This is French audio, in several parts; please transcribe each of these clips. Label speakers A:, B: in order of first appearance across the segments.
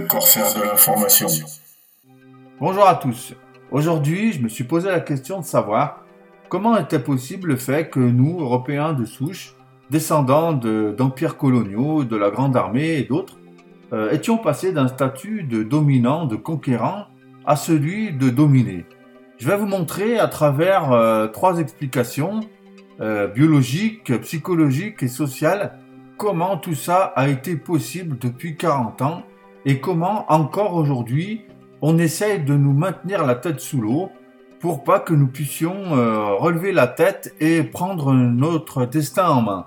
A: corsaire de l'information.
B: Bonjour à tous. Aujourd'hui, je me suis posé la question de savoir comment était possible le fait que nous, Européens de souche, descendants d'empires coloniaux, de la Grande Armée et d'autres, euh, étions passés d'un statut de dominant, de conquérant, à celui de dominé. Je vais vous montrer à travers euh, trois explications euh, biologiques, psychologiques et sociales comment tout ça a été possible depuis 40 ans et comment encore aujourd'hui on essaye de nous maintenir la tête sous l'eau pour pas que nous puissions euh, relever la tête et prendre notre destin en main.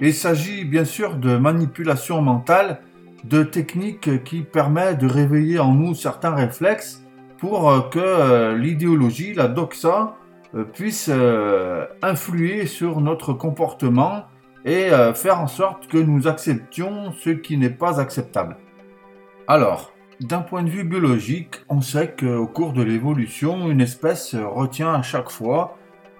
B: Il s'agit bien sûr de manipulation mentale, de techniques qui permettent de réveiller en nous certains réflexes pour euh, que euh, l'idéologie, la doxa, puisse influer sur notre comportement et faire en sorte que nous acceptions ce qui n'est pas acceptable. Alors, d'un point de vue biologique, on sait qu'au cours de l'évolution, une espèce retient à chaque fois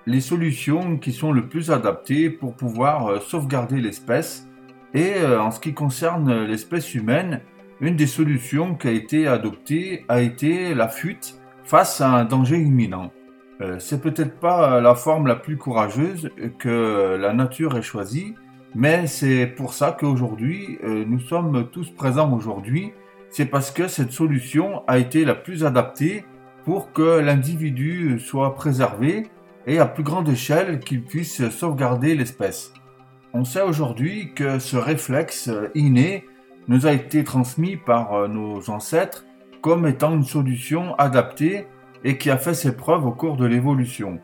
B: les solutions qui sont le plus adaptées pour pouvoir euh, sauvegarder l'espèce. Et euh, en ce qui concerne l'espèce humaine, une des solutions qui a été adoptée a été la fuite face à un danger imminent. Euh, c'est peut-être pas la forme la plus courageuse que la nature ait choisie, mais c'est pour ça qu'aujourd'hui, nous sommes tous présents aujourd'hui c'est parce que cette solution a été la plus adaptée pour que l'individu soit préservé et à plus grande échelle qu'il puisse sauvegarder l'espèce. On sait aujourd'hui que ce réflexe inné nous a été transmis par euh, nos ancêtres comme étant une solution adaptée et qui a fait ses preuves au cours de l'évolution.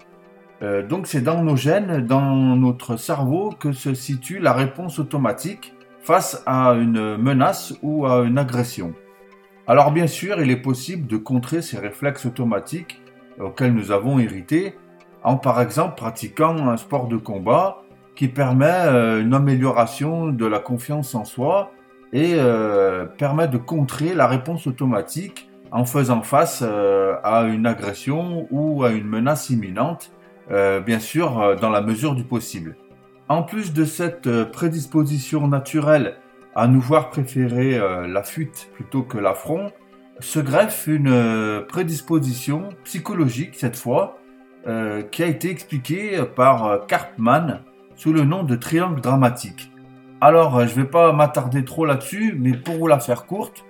B: Euh, donc c'est dans nos gènes, dans notre cerveau que se situe la réponse automatique face à une menace ou à une agression. Alors bien sûr, il est possible de contrer ces réflexes automatiques auxquels nous avons hérité en par exemple pratiquant un sport de combat qui permet euh, une amélioration de la confiance en soi et euh, permet de contrer la réponse automatique en faisant face euh, à une agression ou à une menace imminente, bien sûr dans la mesure du possible. En plus de cette prédisposition naturelle à nous voir préférer la fuite plutôt que l'affront, se greffe une prédisposition psychologique cette fois, qui a été expliquée par Karpman sous le nom de triangle dramatique. Alors, je ne vais pas m'attarder trop là-dessus, mais pour vous la faire courte,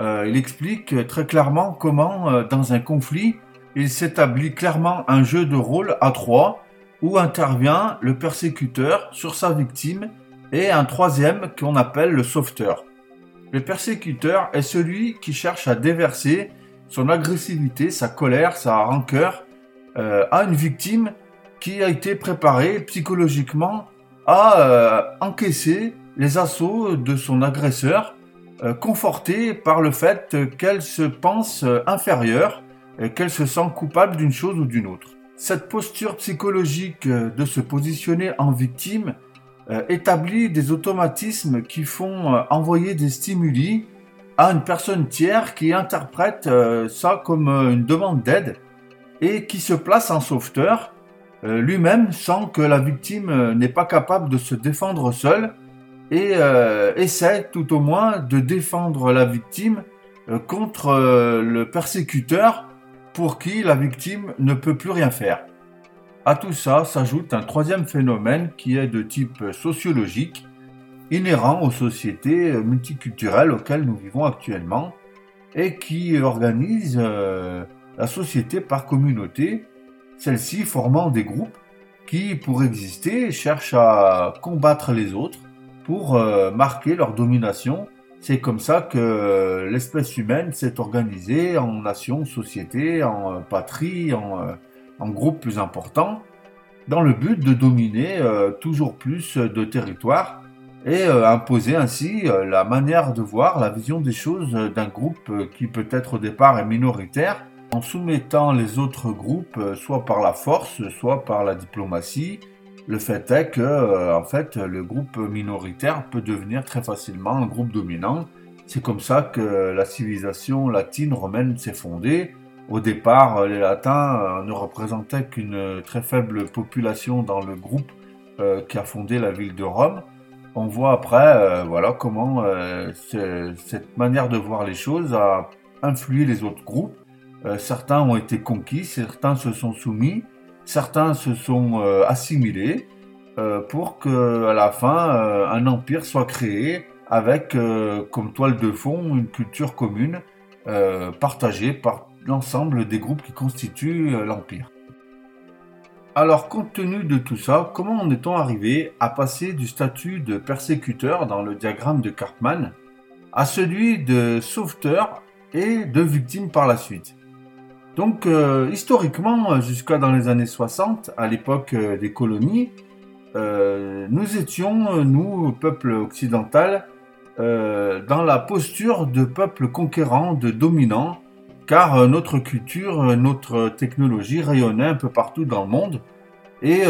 B: il explique très clairement comment, dans un conflit, il s'établit clairement un jeu de rôle à trois où intervient le persécuteur sur sa victime et un troisième qu'on appelle le sauveteur. Le persécuteur est celui qui cherche à déverser son agressivité, sa colère, sa rancœur euh, à une victime qui a été préparée psychologiquement à euh, encaisser les assauts de son agresseur, euh, confortée par le fait qu'elle se pense inférieure, qu'elle se sent coupable d'une chose ou d'une autre. Cette posture psychologique de se positionner en victime euh, établit des automatismes qui font euh, envoyer des stimuli à une personne tiers qui interprète euh, ça comme une demande d'aide et qui se place en sauveteur lui-même sans que la victime n'est pas capable de se défendre seule et essaie tout au moins de défendre la victime contre le persécuteur pour qui la victime ne peut plus rien faire. À tout ça s'ajoute un troisième phénomène qui est de type sociologique, inhérent aux sociétés multiculturelles auxquelles nous vivons actuellement et qui organise euh, la société par communauté, celle-ci formant des groupes qui, pour exister, cherchent à combattre les autres pour euh, marquer leur domination. C'est comme ça que l'espèce humaine s'est organisée en nations, sociétés, en patries, en en groupe plus important, dans le but de dominer euh, toujours plus de territoires et euh, imposer ainsi euh, la manière de voir, la vision des choses d'un groupe qui peut-être au départ est minoritaire, en soumettant les autres groupes soit par la force, soit par la diplomatie. Le fait est que, en fait, le groupe minoritaire peut devenir très facilement un groupe dominant. C'est comme ça que la civilisation latine romaine s'est fondée au départ, euh, les Latins euh, ne représentaient qu'une très faible population dans le groupe euh, qui a fondé la ville de Rome. on voit après voilà comment cette manière de voir les choses a influé les autres groupes. certains ont été conquis, certains se sont soumis, certains se sont assimilés pour que à la fin un empire soit créé avec comme toile de fond une culture commune partagée par l'ensemble des groupes qui constituent l'empire. Alors, compte tenu de tout ça, comment en est-on arrivé à passer du statut de persécuteur dans le diagramme de Karpman à celui de sauveteur et de victime par la suite? Donc, euh, historiquement, jusqu'à dans les années 60, à l'époque euh, des colonies, euh, nous étions, nous, peuple occidental, dans la posture de peuple conquérant, de dominant, car notre culture, notre technologie rayonnait un peu partout dans le monde et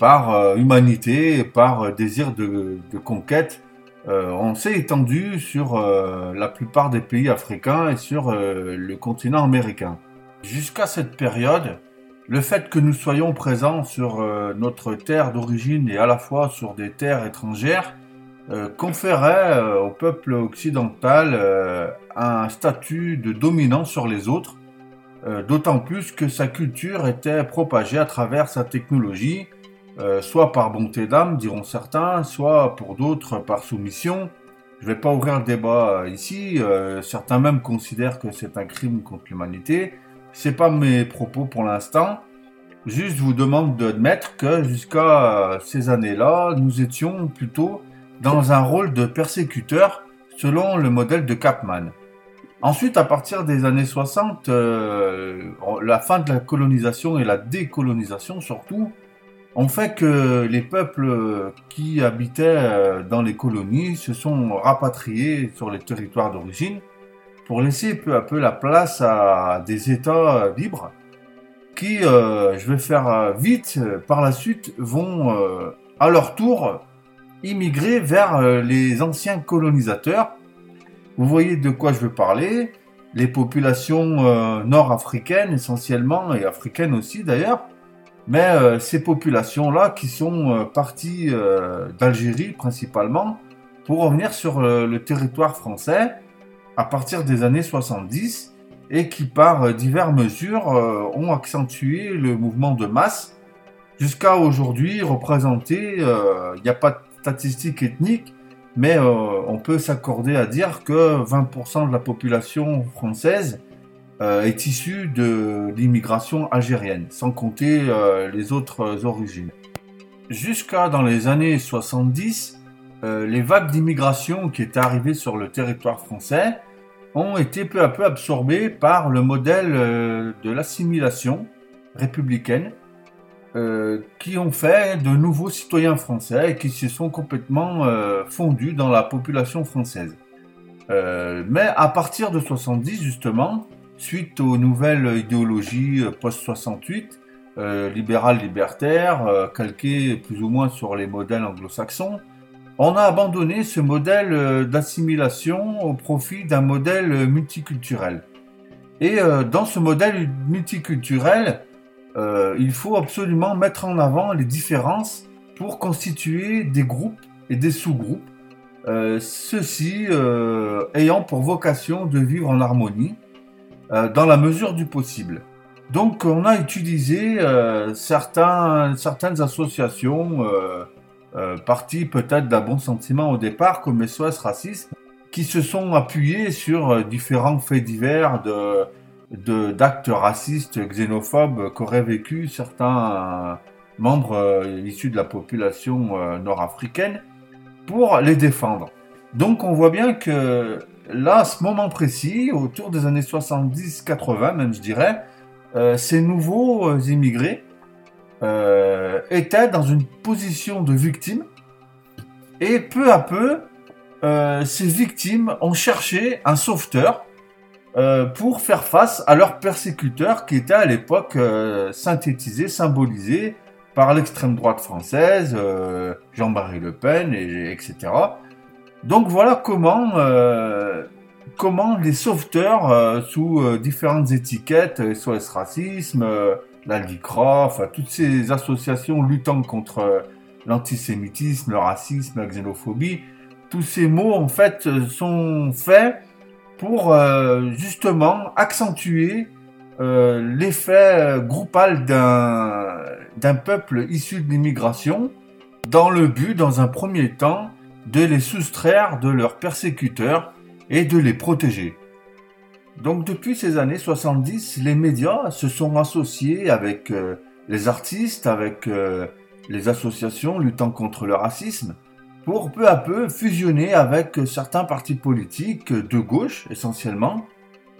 B: par humanité, par désir de, conquête, on s'est étendu sur la plupart des pays africains et sur le continent américain. Jusqu'à cette période, le fait que nous soyons présents sur notre terre d'origine et à la fois sur des terres étrangères euh, conférait euh, au peuple occidental euh, un statut de dominant sur les autres, d'autant plus que sa culture était propagée à travers sa technologie, soit par bonté d'âme, diront certains, soit pour d'autres par soumission. Je ne vais pas ouvrir le débat ici, certains même considèrent que c'est un crime contre l'humanité. C'est pas mes propos pour l'instant. Juste, je vous demande d'admettre que jusqu'à ces années-là, nous étions plutôt dans un rôle de persécuteur selon le modèle de Capman. Ensuite, à partir des années 60, euh, la fin de la colonisation et la décolonisation surtout ont fait que les peuples qui habitaient euh, dans les colonies se sont rapatriés sur les territoires d'origine pour laisser peu à peu la place à des États libres qui, euh, je vais faire vite, par la suite vont à leur tour immigrer vers euh, les anciens colonisateurs. Vous voyez de quoi je veux parler. Les populations euh, nord-africaines essentiellement, et africaines aussi d'ailleurs, mais euh, ces populations-là qui sont parties d'Algérie principalement pour revenir sur le territoire français à partir des années 70 et qui par diverses mesures ont accentué le mouvement de masse jusqu'à aujourd'hui représenter, il n'y a pas statistiques ethniques, mais euh, on peut s'accorder à dire que 20% de la population française euh, est issue de l'immigration algérienne, sans compter euh, les autres origines. Jusqu'à dans les années 70, les vagues d'immigration qui étaient arrivées sur le territoire français ont été peu à peu absorbées par le modèle de l'assimilation républicaine euh, qui ont fait de nouveaux citoyens français et qui se sont complètement euh, fondus dans la population française. Euh, mais à partir de 70 justement, suite aux nouvelles idéologies post-68, libérales libertaires, calquées plus ou moins sur les modèles anglo-saxons, on a abandonné ce modèle d'assimilation au profit d'un modèle multiculturel. Et dans ce modèle multiculturel, euh, il faut absolument mettre en avant les différences pour constituer des groupes et des sous-groupes, euh, ceux-ci euh, ayant pour vocation de vivre en harmonie dans la mesure du possible. Donc on a utilisé certains, certaines associations, parties peut-être d'un bon sentiment au départ, comme SOS Racisme, qui se sont appuyées sur différents faits divers de, d'actes racistes, xénophobes qu'auraient vécu certains euh, membres euh, issus de la population euh, nord-africaine pour les défendre. Donc on voit bien que là, à ce moment précis, autour des années 70-80 même je dirais, ces nouveaux immigrés étaient dans une position de victime et peu à peu, ces victimes ont cherché un sauveteur euh, pour faire face à leurs persécuteurs qui étaient à l'époque euh, synthétisés, symbolisés par l'extrême droite française, euh, Jean-Marie Le Pen, et, etc. Donc voilà comment, comment les sauveteurs, sous différentes étiquettes, SOS Racisme, la LICRA, toutes ces associations luttant contre l'antisémitisme, le racisme, la xénophobie. Tous ces mots, en fait, sont faits pour euh, justement accentuer euh, l'effet groupal d'un peuple issu de l'immigration dans le but, dans un premier temps, de les soustraire de leurs persécuteurs et de les protéger. Donc depuis ces années 70, les médias se sont associés avec euh, les artistes, avec euh, les associations luttant contre le racisme, pour peu à peu fusionner avec certains partis politiques de gauche essentiellement,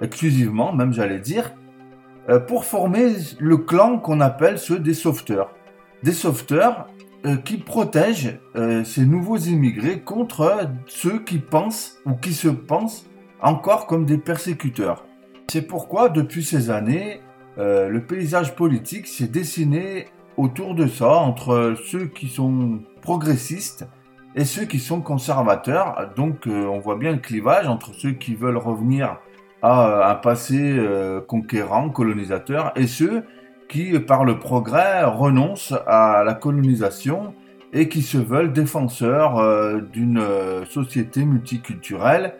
B: exclusivement même j'allais dire, euh, pour former le clan qu'on appelle ceux des sauveteurs. Des sauveteurs qui protègent ces nouveaux immigrés contre ceux qui pensent ou qui se pensent encore comme des persécuteurs. C'est pourquoi, depuis ces années, euh, le paysage politique s'est dessiné autour de ça, entre ceux qui sont progressistes et ceux qui sont conservateurs. Donc euh, on voit bien le clivage entre ceux qui veulent revenir à euh, un passé conquérant, colonisateur, et ceux qui, par le progrès, renoncent à la colonisation et qui se veulent défenseurs d'une société multiculturelle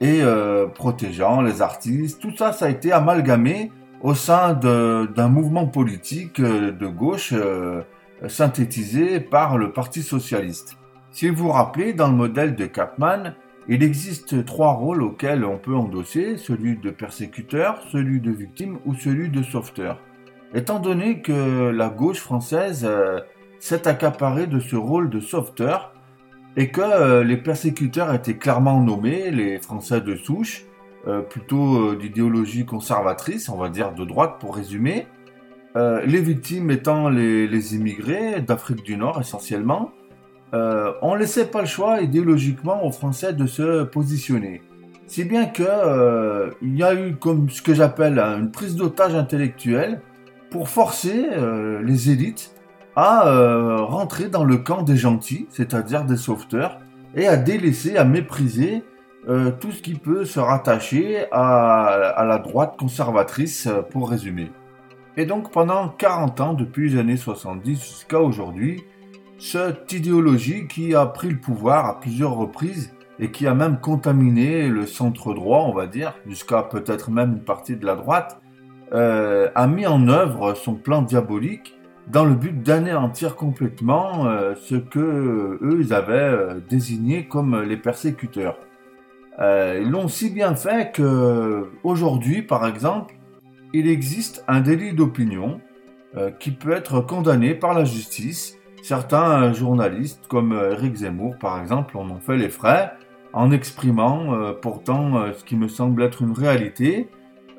B: et euh, protégeant les artistes. Tout ça, ça a été amalgamé au sein d'un mouvement politique euh, de gauche euh, synthétisé par le Parti socialiste. Si vous vous rappelez, dans le modèle de Kapman, il existe trois rôles auxquels on peut endosser, celui de persécuteur, celui de victime ou celui de sauveteur. Étant donné que la gauche française s'est accaparée de ce rôle de sauveteur, et que euh, les persécuteurs étaient clairement nommés, les Français de souche, euh, plutôt euh, d'idéologie conservatrice, on va dire de droite pour résumer, les victimes étant les, immigrés d'Afrique du Nord essentiellement, on ne laissait pas le choix idéologiquement aux Français de se positionner. Si bien que il y a eu comme ce que j'appelle une prise d'otage intellectuelle pour forcer les élites à euh, rentrer dans le camp des gentils, c'est-à-dire des sauveteurs, et à délaisser, à mépriser euh, tout ce qui peut se rattacher à, la droite conservatrice, euh, pour résumer. Et donc pendant 40 ans, depuis les années 70 jusqu'à aujourd'hui, cette idéologie qui a pris le pouvoir à plusieurs reprises et qui a même contaminé le centre droit, on va dire, jusqu'à peut-être même une partie de la droite, a mis en œuvre son plan diabolique dans le but d'anéantir complètement euh, ce que eux ils avaient euh, désigné comme les persécuteurs. Euh, ils l'ont si bien fait que aujourd'hui, par exemple, il existe un délit d'opinion qui peut être condamné par la justice. Certains journalistes, comme Eric Zemmour, par exemple, en ont fait les frais en exprimant pourtant ce qui me semble être une réalité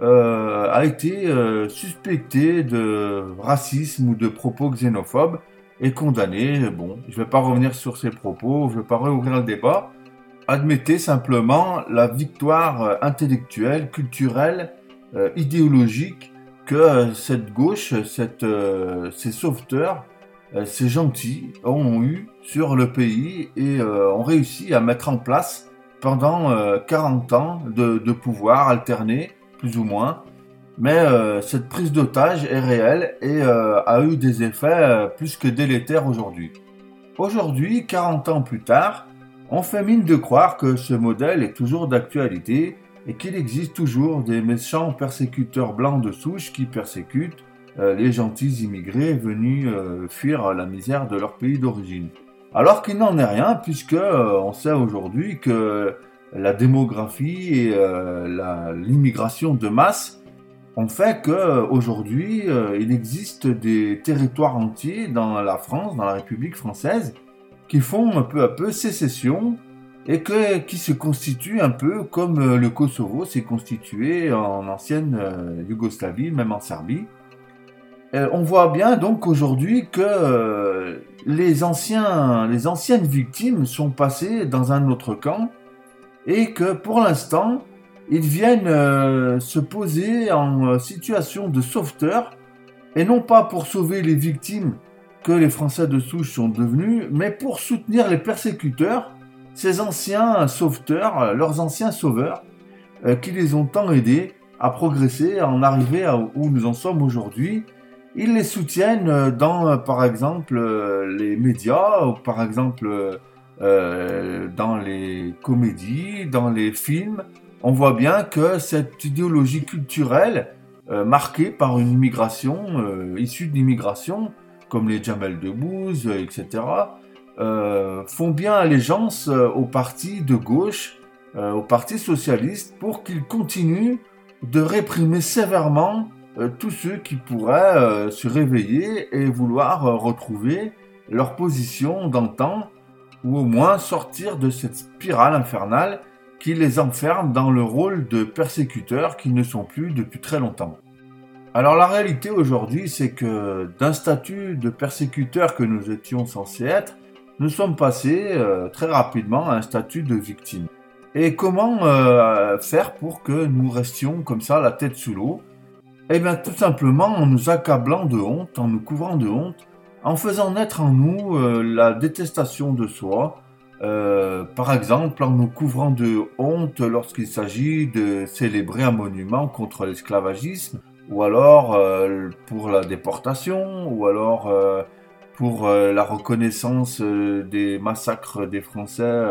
B: euh, a été euh, suspecté de racisme ou de propos xénophobes et condamné. Bon, je ne vais pas revenir sur ces propos, je ne vais pas réouvrir le débat. Admettez simplement la victoire euh, intellectuelle, culturelle, idéologique que cette gauche, ces sauveteurs, ces gentils ont eu sur le pays et ont réussi à mettre en place pendant 40 ans de, de pouvoir alterné plus ou moins. Mais euh, cette prise d'otage est réelle et euh, a eu des effets euh, plus que délétères aujourd'hui. Aujourd'hui, 40 ans plus tard, on fait mine de croire que ce modèle est toujours d'actualité et qu'il existe toujours des méchants persécuteurs blancs de souche qui persécutent les gentils immigrés venus fuir la misère de leur pays d'origine. Alors qu'il n'en est rien puisque on sait aujourd'hui que la démographie et euh, l'immigration de masse ont fait qu'aujourd'hui, euh, il existe des territoires entiers dans la France, dans la République française, qui font peu à peu sécession et qui se constituent un peu comme euh, le Kosovo s'est constitué en ancienne Yougoslavie, même en Serbie. on voit bien donc aujourd'hui que les, anciens, les anciennes victimes sont passées dans un autre camp et que pour l'instant, ils viennent euh, se poser en euh, situation de sauveteur, et non pas pour sauver les victimes que les Français de souche sont devenus, mais pour soutenir les persécuteurs, ces anciens sauveteurs, euh, leurs anciens sauveurs, qui les ont tant aidés à progresser, à en arriver à où nous en sommes aujourd'hui, ils les soutiennent dans, par exemple, les médias, ou par exemple, dans les comédies, dans les films. On voit bien que cette idéologie culturelle, marquée par une immigration, issue de l'immigration, comme les Jamel Debbouze, etc., font bien allégeance au parti de gauche, au parti socialiste, pour qu'ils continuent de réprimer sévèrement euh, tous ceux qui pourraient euh, se réveiller et vouloir euh, retrouver leur position d'antan, ou au moins sortir de cette spirale infernale qui les enferme dans le rôle de persécuteurs qui ne sont plus depuis très longtemps. Alors la réalité aujourd'hui, c'est que d'un statut de persécuteur que nous étions censés être, nous sommes passés très rapidement à un statut de victime. Et comment faire pour que nous restions comme ça, la tête sous l'eau? Eh bien, tout simplement en nous accablant de honte, en nous couvrant de honte, en faisant naître en nous euh, la détestation de soi, euh, par exemple en nous couvrant de honte lorsqu'il s'agit de célébrer un monument contre l'esclavagisme, ou alors euh, pour la déportation, ou alors pour la reconnaissance des massacres des Français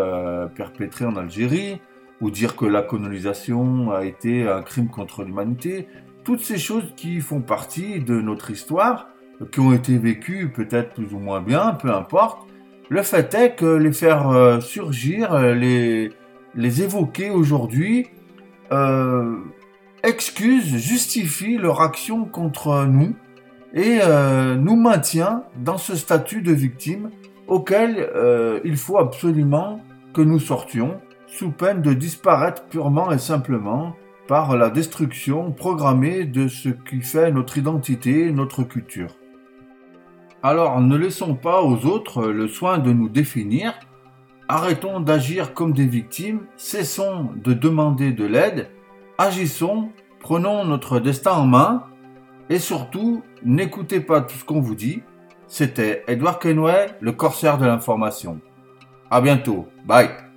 B: perpétrés en Algérie, ou dire que la colonisation a été un crime contre l'humanité. Toutes ces choses qui font partie de notre histoire, qui ont été vécues peut-être plus ou moins bien, peu importe. Le fait est que les faire euh, surgir, euh, les, les évoquer aujourd'hui, euh, excuse, justifie leur action contre nous et nous maintient dans ce statut de victime auquel il faut absolument que nous sortions sous peine de disparaître purement et simplement par la destruction programmée de ce qui fait notre identité, notre culture. Alors ne laissons pas aux autres le soin de nous définir, arrêtons d'agir comme des victimes, cessons de demander de l'aide, agissons, prenons notre destin en main, et surtout, n'écoutez pas tout ce qu'on vous dit. C'était Edouard Kenway, le corsaire de l'information. À bientôt. Bye.